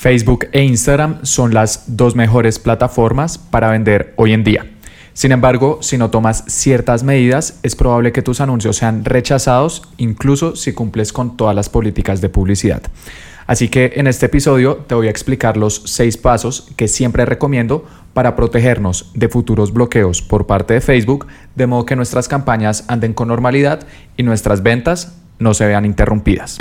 Facebook e Instagram son las dos mejores plataformas para vender hoy en día. Sin embargo, si no tomas ciertas medidas, es probable que tus anuncios sean rechazados, incluso si cumples con todas las políticas de publicidad. Así que en este episodio te voy a explicar los seis pasos que siempre recomiendo para protegernos de futuros bloqueos por parte de Facebook, de modo que nuestras campañas anden con normalidad y nuestras ventas no se vean interrumpidas.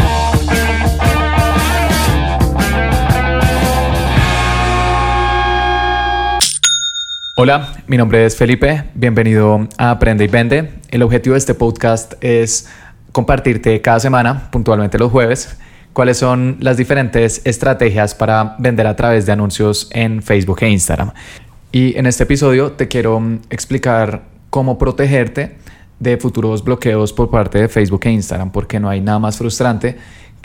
Hola, mi nombre es Felipe, bienvenido a Aprende y Vende. El objetivo de este podcast es compartirte cada semana, puntualmente los jueves, cuáles son las diferentes estrategias para vender a través de anuncios en Facebook e Instagram. Y en este episodio te quiero explicar cómo protegerte de futuros bloqueos por parte de Facebook e Instagram, porque no hay nada más frustrante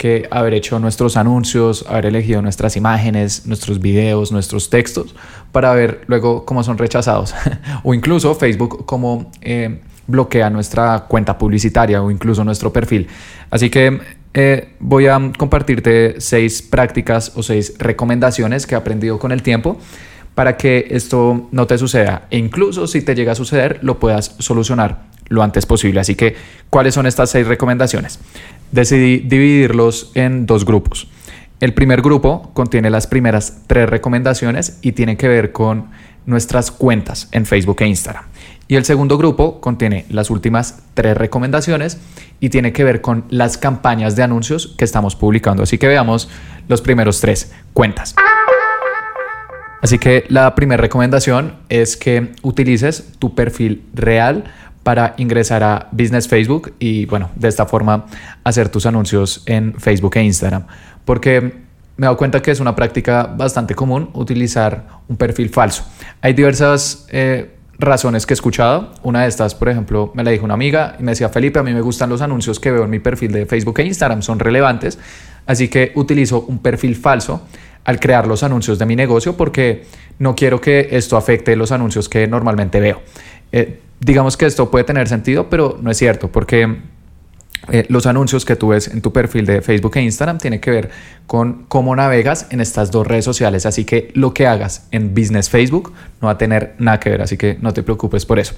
que haber hecho nuestros anuncios, haber elegido nuestras imágenes, nuestros videos, nuestros textos, para ver luego cómo son rechazados. o incluso Facebook cómo eh, bloquea nuestra cuenta publicitaria o incluso nuestro perfil. Así que eh, voy a compartirte seis prácticas o seis recomendaciones que he aprendido con el tiempo para que esto no te suceda. E incluso si te llega a suceder, lo puedas solucionar lo antes posible. Así que, ¿cuáles son estas seis recomendaciones? Decidí dividirlos en dos grupos. El primer grupo contiene las primeras tres recomendaciones y tiene que ver con nuestras cuentas en Facebook e Instagram. Y el segundo grupo contiene las últimas tres recomendaciones y tiene que ver con las campañas de anuncios que estamos publicando. Así que veamos los primeros tres cuentas. Así que la primera recomendación es que utilices tu perfil real para ingresar a Business Facebook y bueno, de esta forma hacer tus anuncios en Facebook e Instagram. Porque me he dado cuenta que es una práctica bastante común utilizar un perfil falso. Hay diversas eh, razones que he escuchado. Una de estas, por ejemplo, me la dijo una amiga y me decía, Felipe, a mí me gustan los anuncios que veo en mi perfil de Facebook e Instagram, son relevantes, así que utilizo un perfil falso al crear los anuncios de mi negocio porque no quiero que esto afecte los anuncios que normalmente veo. Eh, digamos que esto puede tener sentido, pero no es cierto, porque eh, los anuncios que tú ves en tu perfil de Facebook e Instagram tienen que ver con cómo navegas en estas dos redes sociales. Así que lo que hagas en Business Facebook no va a tener nada que ver, así que no te preocupes por eso.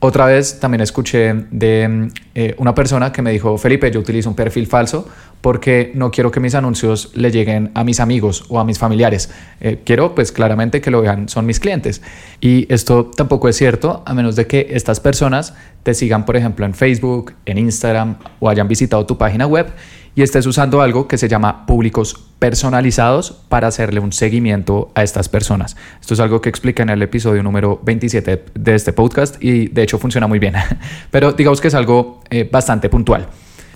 Otra vez también escuché de eh, una persona que me dijo, Felipe, yo utilizo un perfil falso porque no quiero que mis anuncios le lleguen a mis amigos o a mis familiares. Eh, quiero pues claramente que lo vean, son mis clientes. Y esto tampoco es cierto a menos de que estas personas te sigan, por ejemplo, en Facebook, en Instagram o hayan visitado tu página web y estés usando algo que se llama públicos personalizados para hacerle un seguimiento a estas personas. Esto es algo que explica en el episodio número 27 de este podcast y de hecho funciona muy bien, pero digamos que es algo eh, bastante puntual.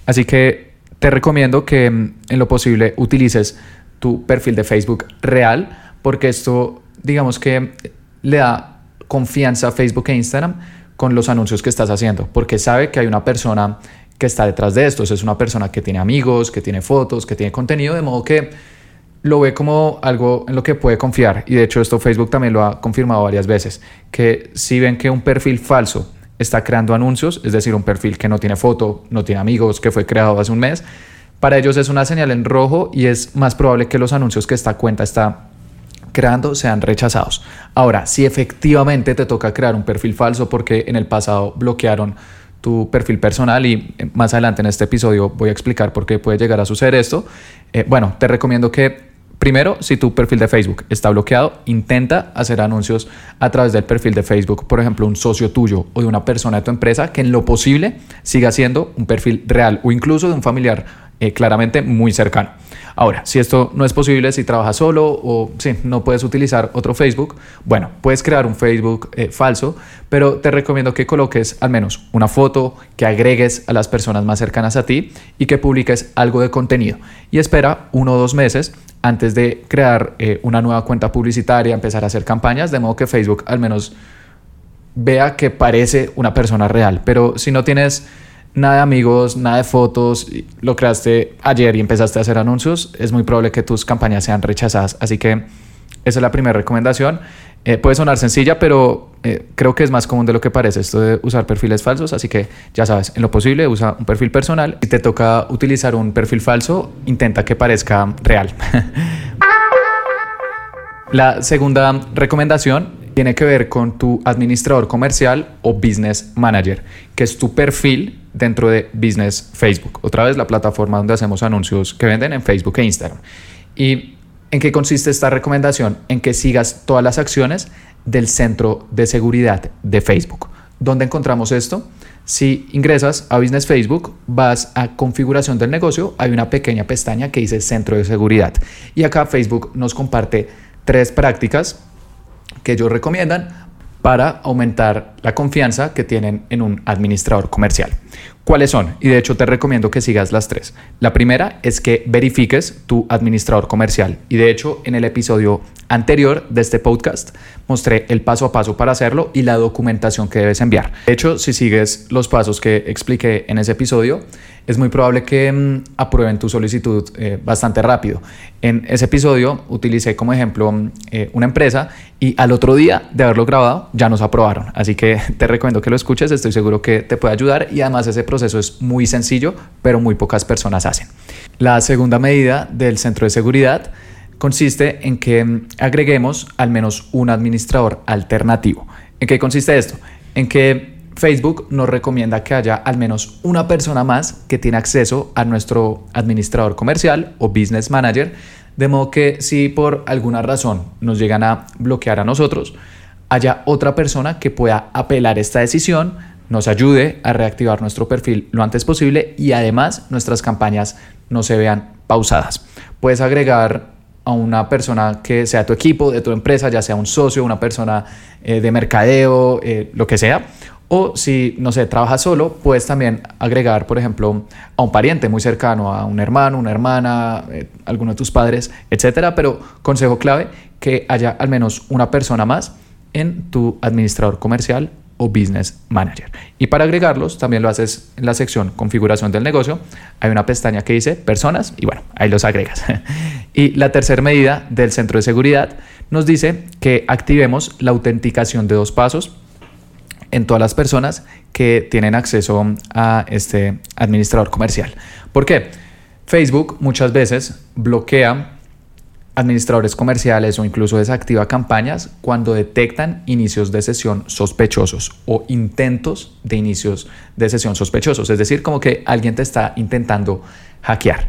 Así que te recomiendo que mm, en lo posible utilices tu perfil de Facebook real porque esto digamos que le da confianza a Facebook e Instagram con los anuncios que estás haciendo, porque sabe que hay una persona que está detrás de esto. Es una persona que tiene amigos, que tiene fotos, que tiene contenido, de modo que lo ve como algo en lo que puede confiar. Y de hecho esto Facebook también lo ha confirmado varias veces, que si ven que un perfil falso está creando anuncios, es decir, un perfil que no tiene foto, no tiene amigos, que fue creado hace un mes, para ellos es una señal en rojo y es más probable que los anuncios que esta cuenta está creando sean rechazados. Ahora, si efectivamente te toca crear un perfil falso porque en el pasado bloquearon tu perfil personal y eh, más adelante en este episodio voy a explicar por qué puede llegar a suceder esto. Eh, bueno, te recomiendo que primero, si tu perfil de Facebook está bloqueado, intenta hacer anuncios a través del perfil de Facebook, por ejemplo, un socio tuyo o de una persona de tu empresa que en lo posible siga siendo un perfil real o incluso de un familiar eh, claramente muy cercano. Ahora, si esto no es posible, si trabajas solo o si no puedes utilizar otro Facebook, bueno, puedes crear un Facebook eh, falso, pero te recomiendo que coloques al menos una foto, que agregues a las personas más cercanas a ti y que publiques algo de contenido. Y espera uno o dos meses antes de crear eh, una nueva cuenta publicitaria, empezar a hacer campañas, de modo que Facebook al menos vea que parece una persona real. Pero si no tienes nada de amigos, nada de fotos, lo creaste ayer y empezaste a hacer anuncios, es muy probable que tus campañas sean rechazadas. Así que esa es la primera recomendación. Eh, puede sonar sencilla, pero eh, creo que es más común de lo que parece esto de usar perfiles falsos. Así que ya sabes, en lo posible usa un perfil personal. Si te toca utilizar un perfil falso, intenta que parezca real. La segunda recomendación tiene que ver con tu administrador comercial o business manager, que es tu perfil dentro de Business Facebook. Otra vez la plataforma donde hacemos anuncios que venden en Facebook e Instagram. ¿Y en qué consiste esta recomendación? En que sigas todas las acciones del centro de seguridad de Facebook. ¿Dónde encontramos esto? Si ingresas a Business Facebook, vas a configuración del negocio, hay una pequeña pestaña que dice centro de seguridad. Y acá Facebook nos comparte tres prácticas que ellos recomiendan para aumentar la confianza que tienen en un administrador comercial. ¿Cuáles son? Y de hecho te recomiendo que sigas las tres. La primera es que verifiques tu administrador comercial. Y de hecho en el episodio anterior de este podcast mostré el paso a paso para hacerlo y la documentación que debes enviar. De hecho, si sigues los pasos que expliqué en ese episodio, es muy probable que mm, aprueben tu solicitud eh, bastante rápido. En ese episodio utilicé como ejemplo mm, eh, una empresa y al otro día de haberlo grabado ya nos aprobaron. Así que te recomiendo que lo escuches, estoy seguro que te puede ayudar y además ese proceso es muy sencillo, pero muy pocas personas hacen. La segunda medida del centro de seguridad consiste en que mm, agreguemos al menos un administrador alternativo. ¿En qué consiste esto? En que Facebook nos recomienda que haya al menos una persona más que tiene acceso a nuestro administrador comercial o business manager, de modo que si por alguna razón nos llegan a bloquear a nosotros, haya otra persona que pueda apelar esta decisión, nos ayude a reactivar nuestro perfil lo antes posible y además nuestras campañas no se vean pausadas. Puedes agregar a una persona que sea tu equipo, de tu empresa, ya sea un socio, una persona eh, de mercadeo, eh, lo que sea, o si, no sé, trabajas solo, puedes también agregar, por ejemplo, a un pariente muy cercano, a un hermano, una hermana, eh, alguno de tus padres, etcétera. Pero consejo clave, que haya al menos una persona más en tu administrador comercial o business manager. Y para agregarlos, también lo haces en la sección configuración del negocio. Hay una pestaña que dice personas y bueno, ahí los agregas. y la tercera medida del centro de seguridad nos dice que activemos la autenticación de dos pasos en todas las personas que tienen acceso a este administrador comercial. ¿Por qué? Facebook muchas veces bloquea administradores comerciales o incluso desactiva campañas cuando detectan inicios de sesión sospechosos o intentos de inicios de sesión sospechosos. Es decir, como que alguien te está intentando hackear.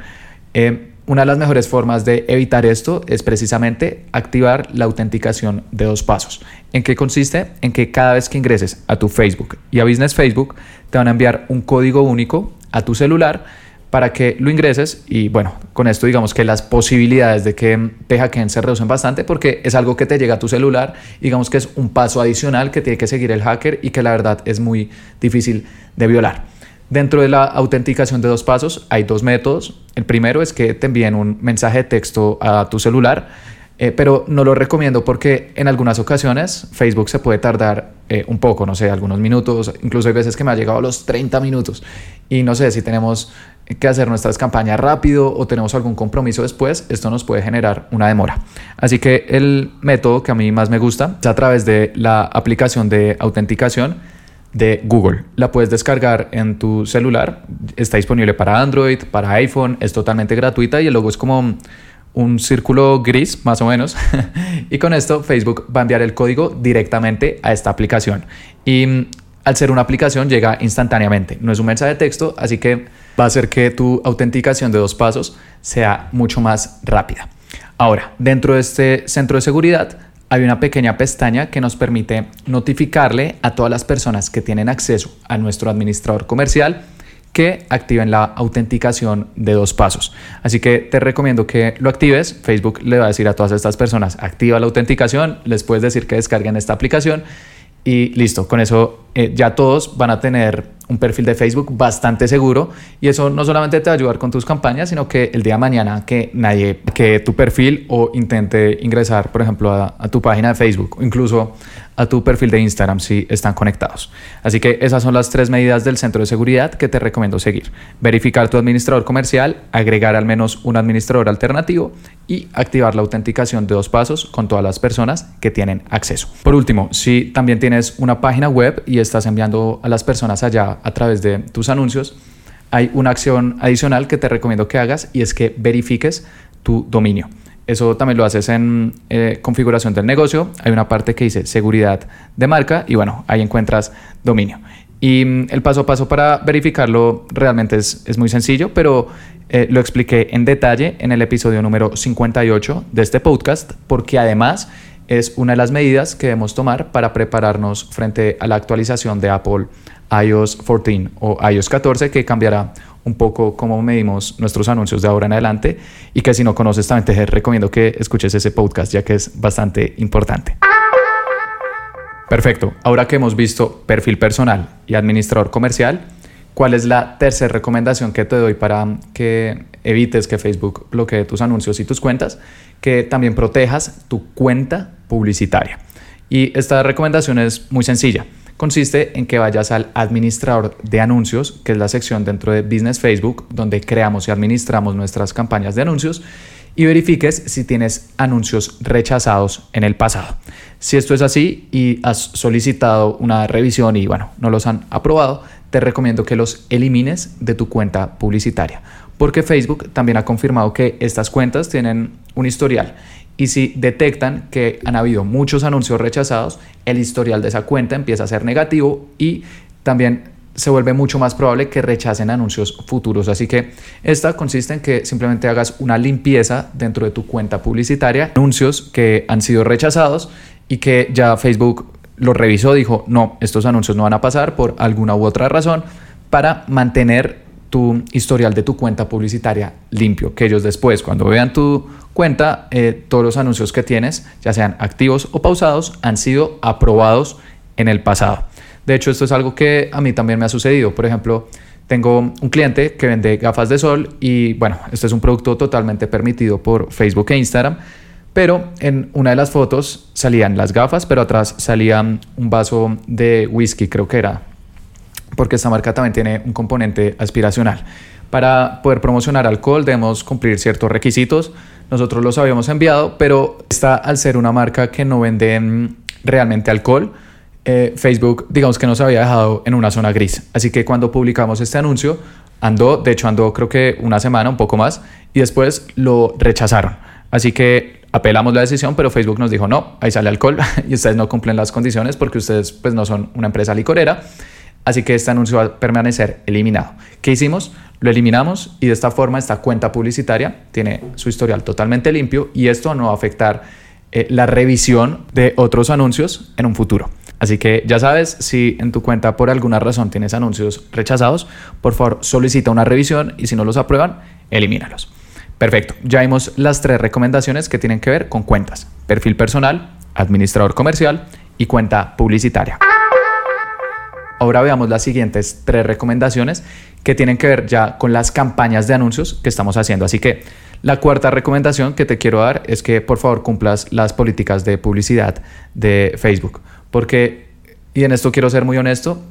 Eh, una de las mejores formas de evitar esto es precisamente activar la autenticación de dos pasos. ¿En qué consiste? En que cada vez que ingreses a tu Facebook y a Business Facebook te van a enviar un código único a tu celular para que lo ingreses y bueno, con esto digamos que las posibilidades de que te hackeen se reducen bastante porque es algo que te llega a tu celular, digamos que es un paso adicional que tiene que seguir el hacker y que la verdad es muy difícil de violar. Dentro de la autenticación de dos pasos hay dos métodos. El primero es que te envíen un mensaje de texto a tu celular, eh, pero no lo recomiendo porque en algunas ocasiones Facebook se puede tardar eh, un poco, no sé, algunos minutos, incluso hay veces que me ha llegado a los 30 minutos y no sé si tenemos que hacer nuestras campañas rápido o tenemos algún compromiso después, esto nos puede generar una demora. Así que el método que a mí más me gusta es a través de la aplicación de autenticación de Google. La puedes descargar en tu celular. Está disponible para Android, para iPhone. Es totalmente gratuita y el logo es como un círculo gris, más o menos. y con esto Facebook va a enviar el código directamente a esta aplicación. Y mm, al ser una aplicación llega instantáneamente. No es un mensaje de texto, así que va a hacer que tu autenticación de dos pasos sea mucho más rápida. Ahora, dentro de este centro de seguridad hay una pequeña pestaña que nos permite notificarle a todas las personas que tienen acceso a nuestro administrador comercial que activen la autenticación de dos pasos. Así que te recomiendo que lo actives. Facebook le va a decir a todas estas personas, activa la autenticación, les puedes decir que descarguen esta aplicación y listo, con eso eh, ya todos van a tener un perfil de Facebook bastante seguro y eso no solamente te va a ayudar con tus campañas, sino que el día de mañana que nadie que tu perfil o intente ingresar, por ejemplo, a, tu página de Facebook o incluso a tu perfil de Instagram si están conectados. Así que esas son las tres medidas del centro de seguridad que te recomiendo seguir. Verificar tu administrador comercial, agregar al menos un administrador alternativo y activar la autenticación de dos pasos con todas las personas que tienen acceso. Por último, si también tienes una página web y estás enviando a las personas allá a través de tus anuncios, hay una acción adicional que te recomiendo que hagas y es que verifiques tu dominio. eso también lo haces en eh, configuración del negocio. Hay una parte que dice seguridad de marca y bueno, ahí encuentras dominio. Y mm, el paso a paso para verificarlo realmente es, es muy sencillo, pero eh, lo expliqué en detalle en el episodio número 58 de este podcast, porque además es una de las medidas que debemos tomar para prepararnos frente a la actualización de Apple iOS 14 o iOS 14 que cambiará un poco cómo medimos nuestros anuncios de ahora en adelante y que si no conoces también te recomiendo que escuches ese podcast ya que es bastante importante. Perfecto, ahora que hemos visto perfil personal y administrador comercial, ¿cuál es la tercera recomendación que te doy para que evites que Facebook bloquee tus anuncios y tus cuentas? Que también protejas tu cuenta publicitaria. Y esta recomendación es muy sencilla consiste en que vayas al administrador de anuncios, que es la sección dentro de Business Facebook, donde creamos y administramos nuestras campañas de anuncios, y verifiques si tienes anuncios rechazados en el pasado. Si esto es así y has solicitado una revisión y bueno, no los han aprobado, te recomiendo que los elimines de tu cuenta publicitaria, porque Facebook también ha confirmado que estas cuentas tienen un historial y si detectan que han habido muchos anuncios rechazados, el historial de esa cuenta empieza a ser negativo y también se vuelve mucho más probable que rechacen anuncios futuros. Así que esta consiste en que simplemente hagas una limpieza dentro de tu cuenta publicitaria, anuncios que han sido rechazados y que ya Facebook lo revisó, dijo, no, estos anuncios no van a pasar por alguna u otra razón para mantener tu historial de tu cuenta publicitaria limpio, que ellos después cuando vean tu cuenta, eh, todos los anuncios que tienes, ya sean activos o pausados, han sido aprobados en el pasado. De hecho, esto es algo que a mí también me ha sucedido. Por ejemplo, tengo un cliente que vende gafas de sol y bueno, este es un producto totalmente permitido por Facebook e Instagram, pero en una de las fotos salían las gafas, pero atrás salía un vaso de whisky, creo que era, porque esta marca también tiene un componente aspiracional. Para poder promocionar alcohol debemos cumplir ciertos requisitos. Nosotros los habíamos enviado, pero esta al ser una marca que no vende mm, realmente alcohol, eh, Facebook digamos que nos había dejado en una zona gris. Así que cuando publicamos este anuncio, andó, de hecho andó creo que una semana, un poco más, y después lo rechazaron. Así que apelamos la decisión, pero Facebook nos dijo, no, ahí sale alcohol y ustedes no cumplen las condiciones porque ustedes pues no son una empresa licorera. Así que este anuncio va a permanecer eliminado. ¿Qué hicimos? Lo eliminamos y de esta forma esta cuenta publicitaria tiene su historial totalmente limpio y esto no va a afectar eh, la revisión de otros anuncios en un futuro. Así que ya sabes, si en tu cuenta por alguna razón tienes anuncios rechazados, por favor solicita una revisión y si no los aprueban, elimínalos. Perfecto, ya vimos las tres recomendaciones que tienen que ver con cuentas, perfil personal, administrador comercial y cuenta publicitaria. Ahora veamos las siguientes tres recomendaciones que tienen que ver ya con las campañas de anuncios que estamos haciendo. Así que la cuarta recomendación que te quiero dar es que por favor cumplas las políticas de publicidad de Facebook. Porque, y en esto quiero ser muy honesto,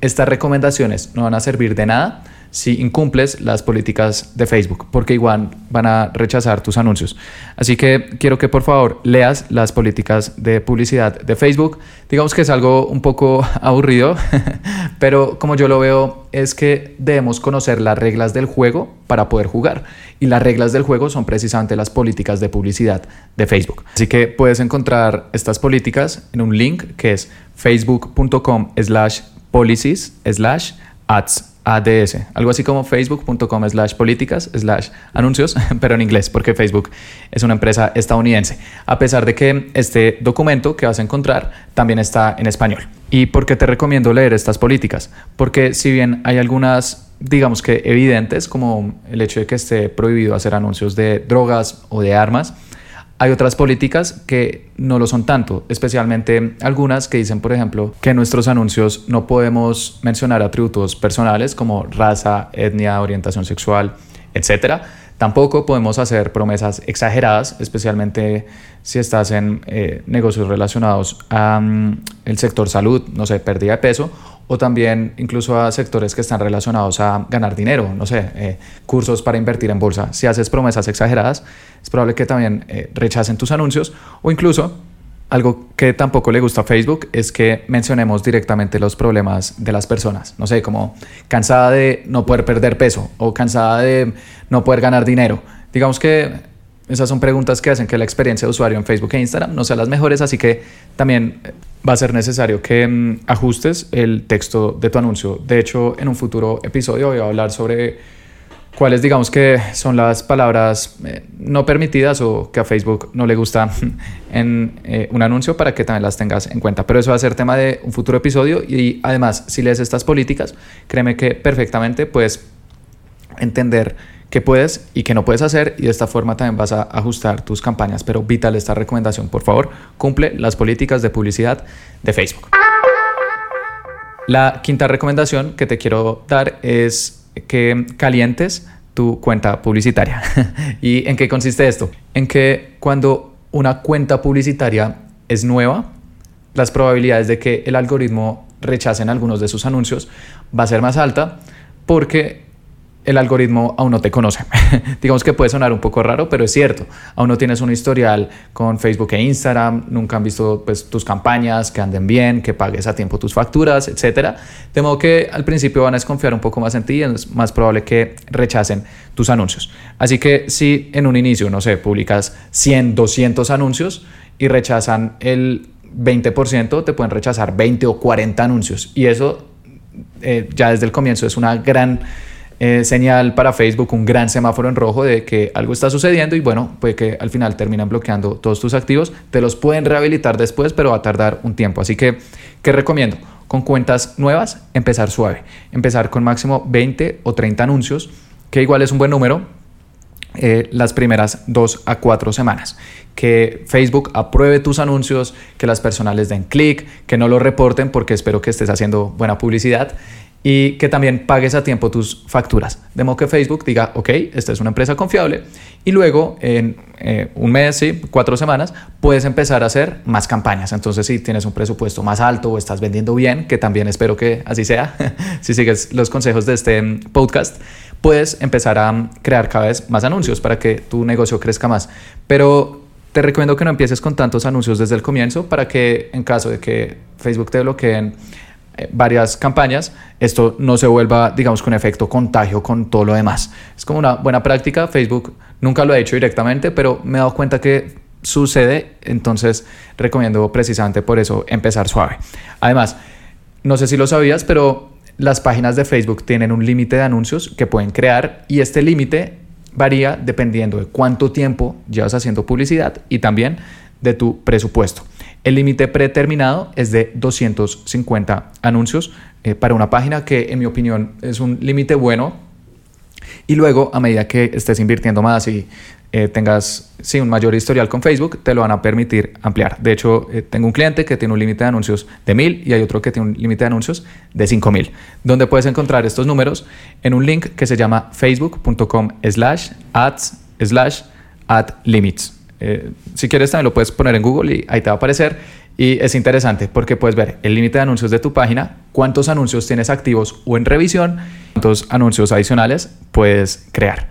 estas recomendaciones no van a servir de nada si incumples las políticas de Facebook, porque igual van a rechazar tus anuncios. Así que quiero que por favor leas las políticas de publicidad de Facebook. Digamos que es algo un poco aburrido, pero como yo lo veo es que debemos conocer las reglas del juego para poder jugar. Y las reglas del juego son precisamente las políticas de publicidad de Facebook. Así que puedes encontrar estas políticas en un link que es facebook.com slash policies slash ads ADS, algo así como facebook.com slash políticas slash anuncios, pero en inglés, porque Facebook es una empresa estadounidense, a pesar de que este documento que vas a encontrar también está en español. ¿Y por qué te recomiendo leer estas políticas? Porque si bien hay algunas, digamos que evidentes, como el hecho de que esté prohibido hacer anuncios de drogas o de armas, hay otras políticas que no lo son tanto, especialmente algunas que dicen, por ejemplo, que en nuestros anuncios no podemos mencionar atributos personales como raza, etnia, orientación sexual, etc. Tampoco podemos hacer promesas exageradas, especialmente si estás en eh, negocios relacionados al mm, sector salud, no sé, pérdida de peso, o también incluso a sectores que están relacionados a ganar dinero, no sé, eh, cursos para invertir en bolsa. Si haces promesas exageradas, es probable que también eh, rechacen tus anuncios o incluso algo que tampoco le gusta a Facebook es que mencionemos directamente los problemas de las personas. No sé, como cansada de no poder perder peso o cansada de no poder ganar dinero. Digamos que esas son preguntas que hacen que la experiencia de usuario en Facebook e Instagram no sea las mejores, así que también eh, va a ser necesario que mm, ajustes el texto de tu anuncio. De hecho, en un futuro episodio voy a hablar sobre cuáles digamos que son las palabras eh, no permitidas o que a Facebook no le gusta en eh, un anuncio para que también las tengas en cuenta. Pero eso va a ser tema de un futuro episodio y además si lees estas políticas, créeme que perfectamente puedes entender qué puedes y qué no puedes hacer y de esta forma también vas a ajustar tus campañas. Pero vital esta recomendación, por favor, cumple las políticas de publicidad de Facebook. La quinta recomendación que te quiero dar es que calientes tu cuenta publicitaria. ¿Y en qué consiste esto? En que cuando una cuenta publicitaria es nueva, las probabilidades de que el algoritmo rechacen algunos de sus anuncios va a ser más alta porque el algoritmo aún no te conoce. Digamos que puede sonar un poco raro, pero es cierto. Aún no tienes un historial con Facebook e Instagram, nunca han visto pues, tus campañas, que anden bien, que pagues a tiempo tus facturas, etc. De modo que al principio van a desconfiar un poco más en ti y es más probable que rechacen tus anuncios. Así que si en un inicio, no sé, publicas 100, 200 anuncios y rechazan el 20%, te pueden rechazar 20 o 40 anuncios. Y eso eh, ya desde el comienzo es una gran eh, señal para Facebook, un gran semáforo en rojo de que algo está sucediendo y bueno, puede que al final terminan bloqueando todos tus activos. Te los pueden rehabilitar después, pero va a tardar un tiempo. Así que, ¿qué recomiendo? Con cuentas nuevas, empezar suave. Empezar con máximo 20 o 30 anuncios, que igual es un buen número, eh, las primeras dos a cuatro semanas. Que Facebook apruebe tus anuncios, que las personas les den clic, que no lo reporten porque espero que estés haciendo buena publicidad y que también pagues a tiempo tus facturas. De modo que Facebook diga, ok, esta es una empresa confiable y luego en eh, un mes, sí, cuatro semanas, puedes empezar a hacer más campañas. Entonces, si tienes un presupuesto más alto o estás vendiendo bien, que también espero que así sea, si sigues los consejos de este mm, podcast, puedes empezar a mm, crear cada vez más anuncios para que tu negocio crezca más. Pero te recomiendo que no empieces con tantos anuncios desde el comienzo para que en caso de que Facebook te bloqueen, eh, varias campañas, esto no se vuelva, digamos, con efecto contagio con todo lo demás. Es como una buena práctica. Facebook nunca lo ha hecho directamente, pero me he dado cuenta que sucede, entonces recomiendo precisamente por eso empezar suave. Además, no sé si lo sabías, pero las páginas de Facebook tienen un límite de anuncios que pueden crear y este límite varía dependiendo de cuánto tiempo llevas haciendo publicidad y también de tu presupuesto. El límite predeterminado es de 250 anuncios eh, para una página que en mi opinión es un límite bueno. Y luego a medida que estés invirtiendo más y eh, tengas sí, un mayor historial con Facebook, te lo van a permitir ampliar. De hecho, eh, tengo un cliente que tiene un límite de anuncios de 1000 y hay otro que tiene un límite de anuncios de 5000, donde puedes encontrar estos números en un link que se llama facebook.com slash ads slash ad limits. Eh, si quieres también lo puedes poner en Google y ahí te va a aparecer. Y es interesante porque puedes ver el límite de anuncios de tu página, cuántos anuncios tienes activos o en revisión, cuántos anuncios adicionales puedes crear.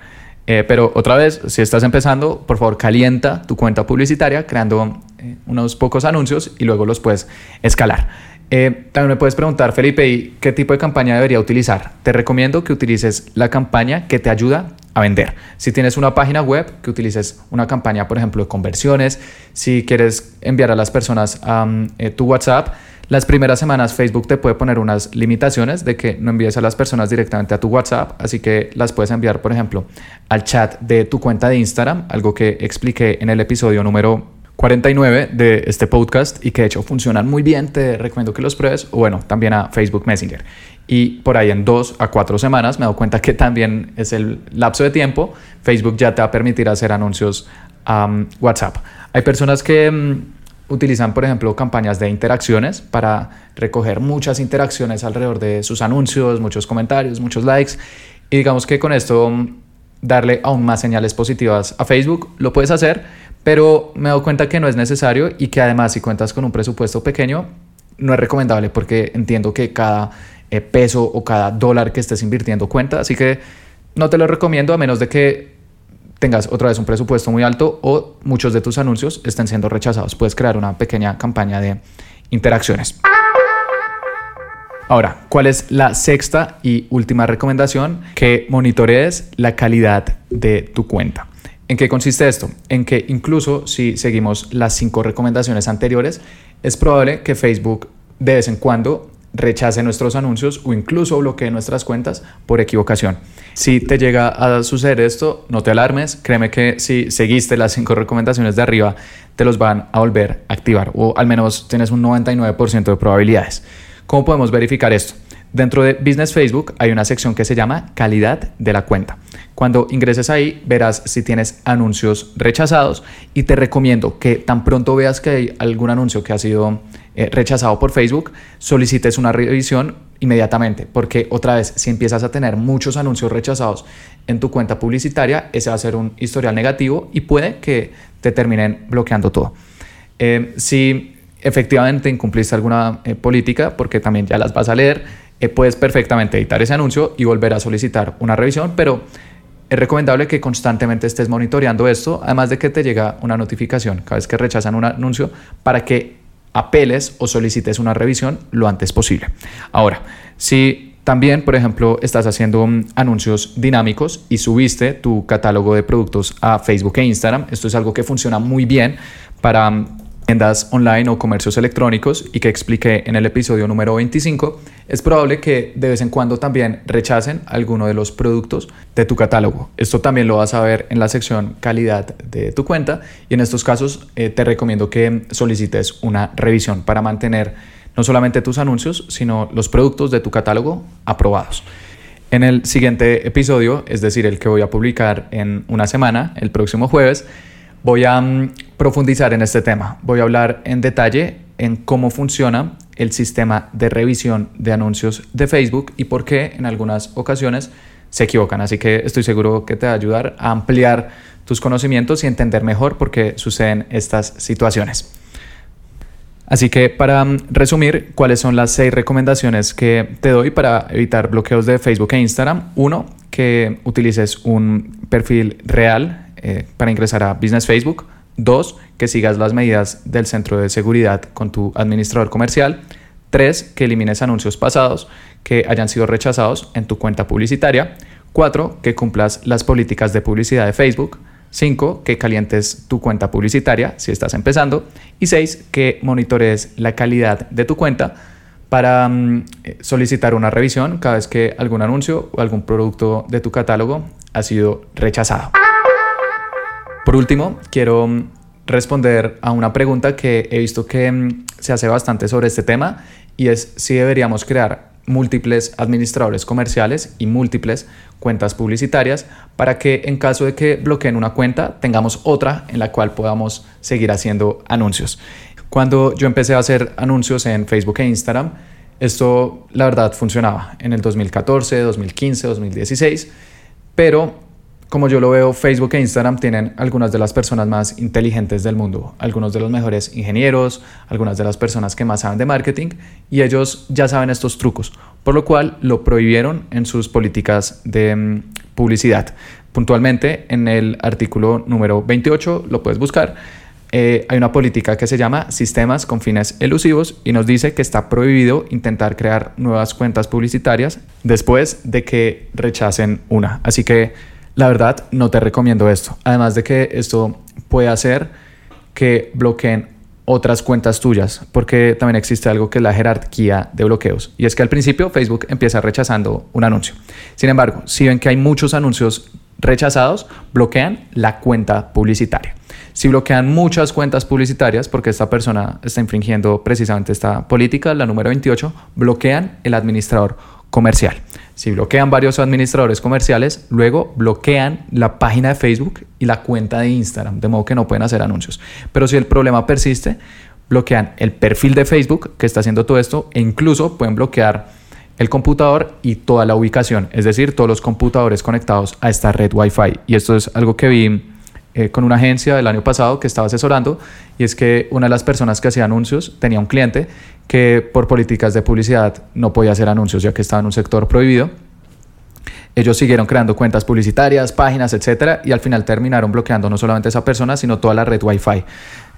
Eh, pero otra vez, si estás empezando, por favor calienta tu cuenta publicitaria creando eh, unos pocos anuncios y luego los puedes escalar. También me puedes preguntar, Felipe, qué tipo de campaña debería utilizar? Te recomiendo que utilices la campaña que te ayuda a vender. Si tienes una página web, que utilices una campaña, por ejemplo, de conversiones. Si quieres enviar a las personas a eh, tu WhatsApp, las primeras semanas Facebook te puede poner unas limitaciones de que no envíes a las personas directamente a tu WhatsApp, así que las puedes enviar, por ejemplo, al chat de tu cuenta de Instagram, algo que expliqué en el episodio número 49 de este podcast y que de hecho funcionan muy bien, te recomiendo que los pruebes, o bueno, también a Facebook Messenger y por ahí en dos a cuatro semanas me he dado cuenta que también es el lapso de tiempo, Facebook ya te va a permitir hacer anuncios a WhatsApp. Hay personas que mm, utilizan, por ejemplo, campañas de interacciones para recoger muchas interacciones alrededor de sus anuncios, muchos comentarios, muchos likes. Y digamos que con esto mm, darle aún más señales positivas a Facebook, lo puedes hacer, pero me dado cuenta que no es necesario y que además si cuentas con un presupuesto pequeño, no es recomendable porque entiendo que cada eh, peso o cada dólar que estés invirtiendo cuenta. Así que no te lo recomiendo a menos de que tengas otra vez un presupuesto muy alto o muchos de tus anuncios estén siendo rechazados. Puedes crear una pequeña campaña de interacciones. Ahora, ¿cuál es la sexta y última recomendación? Que monitorees la calidad de tu cuenta. ¿En qué consiste esto? En que incluso si seguimos las cinco recomendaciones anteriores, es probable que Facebook de vez en cuando rechace nuestros anuncios o incluso bloquee nuestras cuentas por equivocación. Si te llega a suceder esto, no te alarmes, créeme que si seguiste las cinco recomendaciones de arriba, te los van a volver a activar o al menos tienes un 99% de probabilidades. ¿Cómo podemos verificar esto? Dentro de Business Facebook hay una sección que se llama calidad de la cuenta. Cuando ingreses ahí verás si tienes anuncios rechazados y te recomiendo que tan pronto veas que hay algún anuncio que ha sido eh, rechazado por Facebook, solicites una revisión inmediatamente, porque otra vez, si empiezas a tener muchos anuncios rechazados en tu cuenta publicitaria, ese va a ser un historial negativo y puede que te terminen bloqueando todo. Eh, si efectivamente incumpliste alguna eh, política, porque también ya las vas a leer, puedes perfectamente editar ese anuncio y volver a solicitar una revisión, pero es recomendable que constantemente estés monitoreando esto, además de que te llega una notificación cada vez que rechazan un anuncio para que apeles o solicites una revisión lo antes posible. Ahora, si también, por ejemplo, estás haciendo mm, anuncios dinámicos y subiste tu catálogo de productos a Facebook e Instagram, esto es algo que funciona muy bien para mm, tiendas online o comercios electrónicos y que expliqué en el episodio número 25, es probable que de vez en cuando también rechacen alguno de los productos de tu catálogo. Esto también lo vas a ver en la sección calidad de tu cuenta y en estos casos eh, te recomiendo que solicites una revisión para mantener no solamente tus anuncios, sino los productos de tu catálogo aprobados. En el siguiente episodio, es decir, el que voy a publicar en una semana, el próximo jueves, Voy a mm, profundizar en este tema. Voy a hablar en detalle en cómo funciona el sistema de revisión de anuncios de Facebook y por qué en algunas ocasiones se equivocan. Así que estoy seguro que te va a ayudar a ampliar tus conocimientos y entender mejor por qué suceden estas situaciones. Así que para mm, resumir, ¿cuáles son las seis recomendaciones que te doy para evitar bloqueos de Facebook e Instagram? Uno, que utilices un perfil real eh, para ingresar a Business Facebook. Dos, que sigas las medidas del centro de seguridad con tu administrador comercial. Tres, que elimines anuncios pasados que hayan sido rechazados en tu cuenta publicitaria. Cuatro, que cumplas las políticas de publicidad de Facebook. Cinco, que calientes tu cuenta publicitaria si estás empezando. Y seis, que monitores la calidad de tu cuenta para mm, eh, solicitar una revisión cada vez que algún anuncio o algún producto de tu catálogo ha sido rechazado. Por último, quiero mm, responder a una pregunta que he visto que mm, se hace bastante sobre este tema y es si deberíamos crear múltiples administradores comerciales y múltiples cuentas publicitarias para que en caso de que bloqueen una cuenta tengamos otra en la cual podamos seguir haciendo anuncios. Cuando yo empecé a hacer anuncios en Facebook e Instagram, esto la verdad funcionaba en el 2014, 2015, 2016, pero como yo lo veo, Facebook e Instagram tienen algunas de las personas más inteligentes del mundo, algunos de los mejores ingenieros, algunas de las personas que más saben de marketing y ellos ya saben estos trucos, por lo cual lo prohibieron en sus políticas de mm, publicidad. Puntualmente, en el artículo número 28, lo puedes buscar, eh, hay una política que se llama sistemas con fines elusivos y nos dice que está prohibido intentar crear nuevas cuentas publicitarias después de que rechacen una. Así que la verdad, no te recomiendo esto. Además de que esto puede hacer que bloqueen otras cuentas tuyas, porque también existe algo que es la jerarquía de bloqueos. Y es que al principio Facebook empieza rechazando un anuncio. Sin embargo, si ven que hay muchos anuncios rechazados, bloquean la cuenta publicitaria. Si bloquean muchas cuentas publicitarias, porque esta persona está infringiendo precisamente esta política, la número 28, bloquean el administrador comercial. Si bloquean varios administradores comerciales, luego bloquean la página de Facebook y la cuenta de Instagram, de modo que no pueden hacer anuncios. Pero si el problema persiste, bloquean el perfil de Facebook que está haciendo todo esto e incluso pueden bloquear el computador y toda la ubicación, es decir, todos los computadores conectados a esta red Wi-Fi. Y esto es algo que vi eh, con una agencia del año pasado que estaba asesorando y es que una de las personas que hacía anuncios tenía un cliente que por políticas de publicidad no podía hacer anuncios ya que estaba en un sector prohibido. Ellos siguieron creando cuentas publicitarias, páginas, etcétera, y al final terminaron bloqueando no solamente a esa persona, sino toda la red Wi-Fi.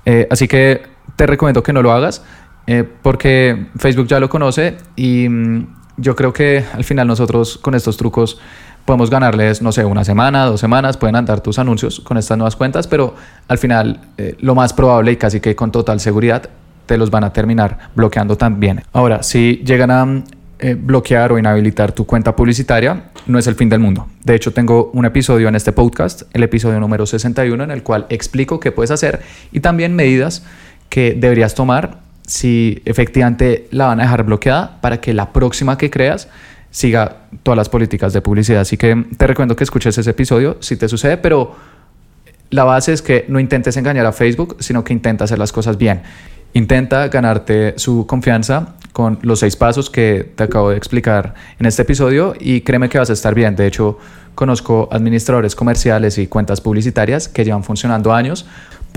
Eh, así que te recomiendo que no lo hagas eh, porque Facebook ya lo conoce y mm, yo creo que al final nosotros con estos trucos podemos ganarles, no sé, una semana, dos semanas, pueden andar tus anuncios con estas nuevas cuentas, pero al final eh, lo más probable y casi que con total seguridad te los van a terminar bloqueando también. Ahora, si llegan a eh, bloquear o inhabilitar tu cuenta publicitaria, no es el fin del mundo. De hecho, tengo un episodio en este podcast, el episodio número 61, en el cual explico qué puedes hacer y también medidas que deberías tomar si efectivamente la van a dejar bloqueada para que la próxima que creas siga todas las políticas de publicidad. Así que te recomiendo que escuches ese episodio si te sucede, pero la base es que no intentes engañar a Facebook, sino que intenta hacer las cosas bien. Intenta ganarte su confianza con los seis pasos que te acabo de explicar en este episodio y créeme que vas a estar bien. De hecho, conozco administradores comerciales y cuentas publicitarias que llevan funcionando años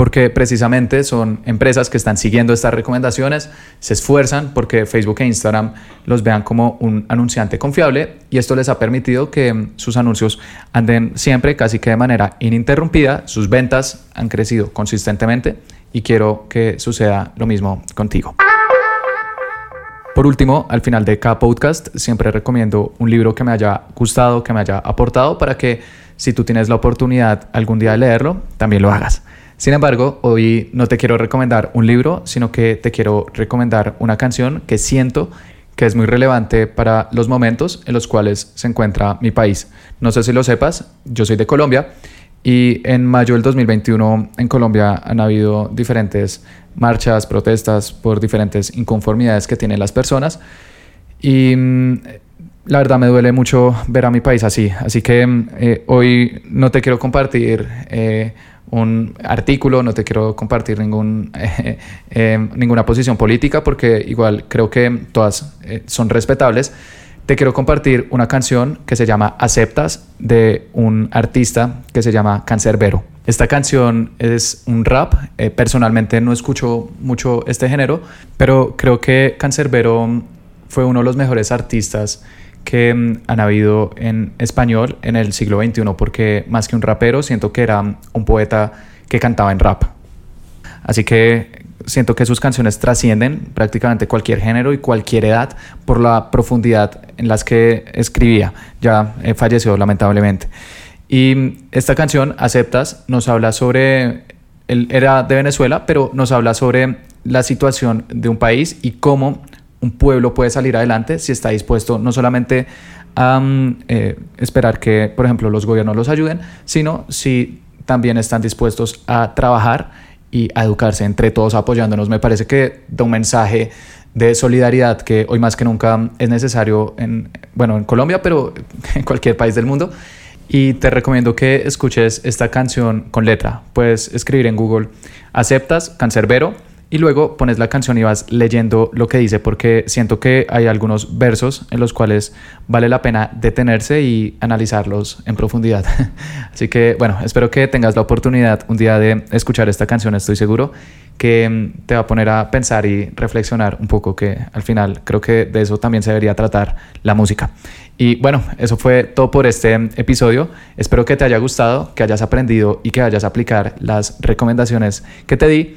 porque precisamente son empresas que están siguiendo estas recomendaciones, se esfuerzan porque Facebook e Instagram los vean como un anunciante confiable y esto les ha permitido que sus anuncios anden siempre casi que de manera ininterrumpida, sus ventas han crecido consistentemente y quiero que suceda lo mismo contigo. Por último, al final de cada podcast siempre recomiendo un libro que me haya gustado, que me haya aportado para que si tú tienes la oportunidad algún día de leerlo, también lo hagas. Sin embargo, hoy no te quiero recomendar un libro, sino que te quiero recomendar una canción que siento que es muy relevante para los momentos en los cuales se encuentra mi país. No sé si lo sepas, yo soy de Colombia y en mayo del 2021 en Colombia han habido diferentes marchas, protestas por diferentes inconformidades que tienen las personas. Y mm, la verdad me duele mucho ver a mi país así. Así que mm, eh, hoy no te quiero compartir eh, un artículo, no te quiero compartir ningún, eh, ninguna posición política porque igual creo que todas son respetables te quiero compartir una canción que se llama Aceptas de un artista que se llama Cancerbero. Esta canción es un rap. Eh, personalmente no escucho mucho este género, pero creo que Cancerbero fue uno de los mejores artistas que mm, han habido en español en el siglo XXI, porque más que un rapero, siento que era un poeta que cantaba en rap. Así que siento que sus canciones trascienden prácticamente cualquier género y cualquier edad por la profundidad en las que escribía. Ya eh, falleció lamentablemente. Y esta canción, Aceptas, nos habla sobre, él era de Venezuela, pero nos habla sobre la situación de un país y cómo un pueblo puede salir adelante si está dispuesto no solamente a mm, eh, esperar que, por ejemplo, los gobiernos los ayuden, sino si también están dispuestos a trabajar y a educarse entre todos apoyándonos. Me parece que da un mensaje de solidaridad que hoy más que nunca es necesario en, bueno, en Colombia, pero en cualquier país del mundo. Y te recomiendo que escuches esta canción con letra. Puedes escribir en Google, aceptas Cancerbero y luego pones la canción y vas leyendo lo que dice porque siento que hay algunos versos en los cuales vale la pena detenerse y analizarlos en profundidad. Así que bueno, espero que tengas la oportunidad un día de escuchar esta canción, estoy seguro que mm, te va a poner a pensar y reflexionar un poco que al final creo que de eso también se debería tratar la música. Y bueno, eso fue todo por este episodio. Espero que te haya gustado, que hayas aprendido y que vayas a aplicar las recomendaciones que te di.